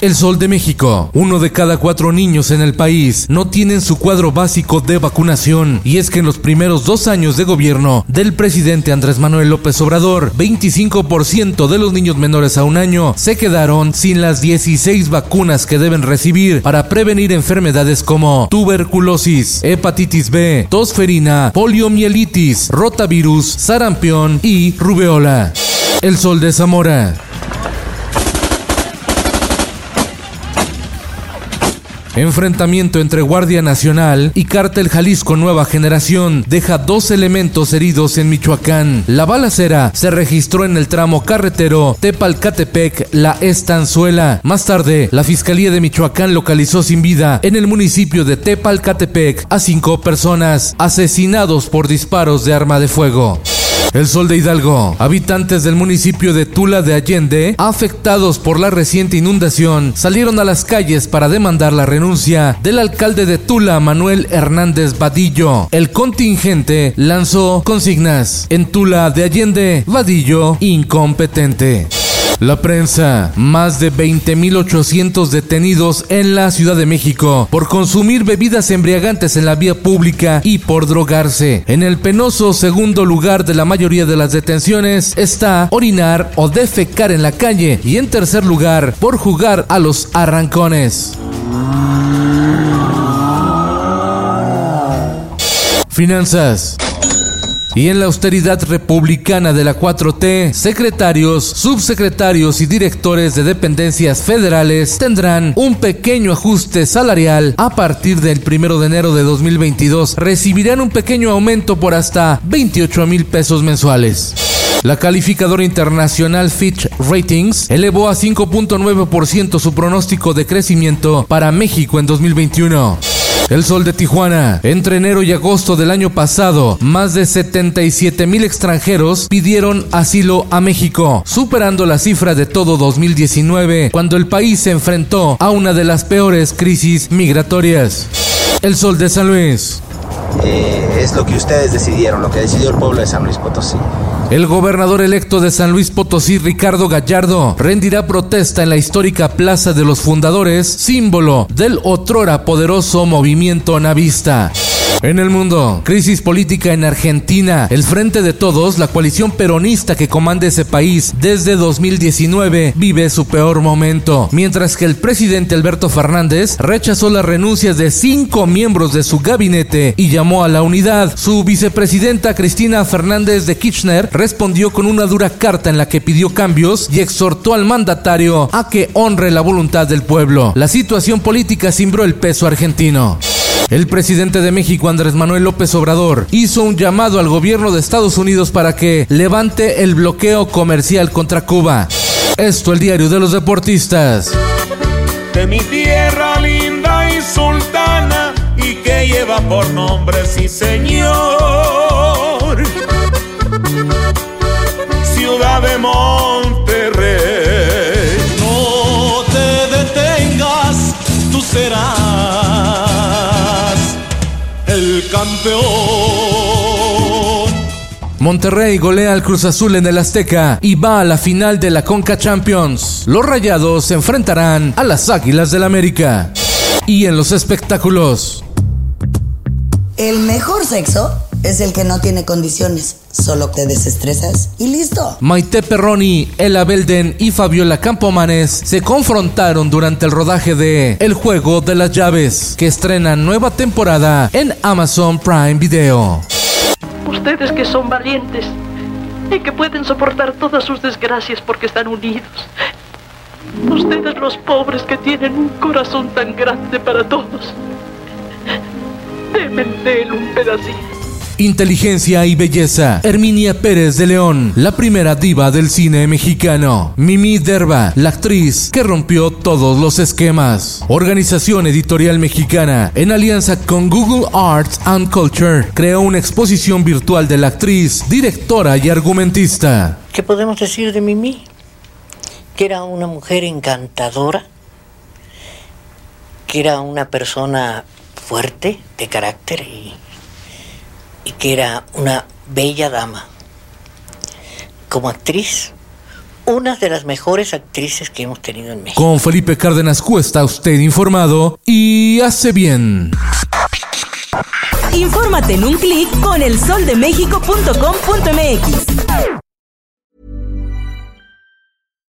El Sol de México. Uno de cada cuatro niños en el país no tienen su cuadro básico de vacunación. Y es que en los primeros dos años de gobierno del presidente Andrés Manuel López Obrador, 25% de los niños menores a un año se quedaron sin las 16 vacunas que deben recibir para prevenir enfermedades como tuberculosis, hepatitis B, tosferina, poliomielitis, rotavirus, sarampión y rubeola. El Sol de Zamora. Enfrentamiento entre Guardia Nacional y Cártel Jalisco Nueva Generación deja dos elementos heridos en Michoacán. La balacera se registró en el tramo carretero Tepalcatepec, La Estanzuela. Más tarde, la Fiscalía de Michoacán localizó sin vida en el municipio de Tepalcatepec a cinco personas asesinados por disparos de arma de fuego. El Sol de Hidalgo. Habitantes del municipio de Tula de Allende, afectados por la reciente inundación, salieron a las calles para demandar la renuncia del alcalde de Tula, Manuel Hernández Vadillo. El contingente lanzó consignas. En Tula de Allende, Vadillo incompetente. La prensa, más de 20.800 detenidos en la Ciudad de México por consumir bebidas embriagantes en la vía pública y por drogarse. En el penoso segundo lugar de la mayoría de las detenciones está orinar o defecar en la calle y en tercer lugar por jugar a los arrancones. Finanzas. Y en la austeridad republicana de la 4T, secretarios, subsecretarios y directores de dependencias federales tendrán un pequeño ajuste salarial a partir del 1 de enero de 2022. Recibirán un pequeño aumento por hasta 28 mil pesos mensuales. La calificadora internacional Fitch Ratings elevó a 5.9% su pronóstico de crecimiento para México en 2021. El Sol de Tijuana. Entre enero y agosto del año pasado, más de 77 mil extranjeros pidieron asilo a México, superando la cifra de todo 2019, cuando el país se enfrentó a una de las peores crisis migratorias. El Sol de San Luis. Eh, es lo que ustedes decidieron, lo que decidió el pueblo de San Luis Potosí. El gobernador electo de San Luis Potosí, Ricardo Gallardo, rendirá protesta en la histórica Plaza de los Fundadores, símbolo del otrora poderoso movimiento navista. En el mundo, crisis política en Argentina. El Frente de Todos, la coalición peronista que comanda ese país desde 2019, vive su peor momento. Mientras que el presidente Alberto Fernández rechazó las renuncias de cinco miembros de su gabinete y llamó a la unidad. Su vicepresidenta Cristina Fernández de Kirchner respondió con una dura carta en la que pidió cambios y exhortó al mandatario a que honre la voluntad del pueblo. La situación política cimbró el peso argentino. El presidente de México, Andrés Manuel López Obrador, hizo un llamado al gobierno de Estados Unidos para que levante el bloqueo comercial contra Cuba. Esto el diario de los deportistas. De mi tierra linda y sultana y que lleva por nombre, sí señor. Ciudad de Monterrey. Campeón. Monterrey golea al Cruz Azul en el Azteca y va a la final de la Conca Champions. Los Rayados se enfrentarán a las Águilas del América. Y en los espectáculos. El mejor sexo es el que no tiene condiciones. Solo te desestresas y listo. Maite Perroni, Ella Belden y Fabiola Campomanes se confrontaron durante el rodaje de El Juego de las Llaves, que estrena nueva temporada en Amazon Prime Video. Ustedes que son valientes y que pueden soportar todas sus desgracias porque están unidos. Ustedes los pobres que tienen un corazón tan grande para todos. Demen de él un pedacito. Inteligencia y belleza. Herminia Pérez de León, la primera diva del cine mexicano. Mimi Derba, la actriz que rompió todos los esquemas. Organización Editorial Mexicana, en alianza con Google Arts and Culture, creó una exposición virtual de la actriz, directora y argumentista. ¿Qué podemos decir de Mimi? Que era una mujer encantadora, que era una persona fuerte de carácter y, y que era una bella dama. Como actriz, una de las mejores actrices que hemos tenido en México. Con Felipe Cárdenas Cuesta, usted informado y hace bien. Infórmate en un clic con elsoldemexico.com.mx.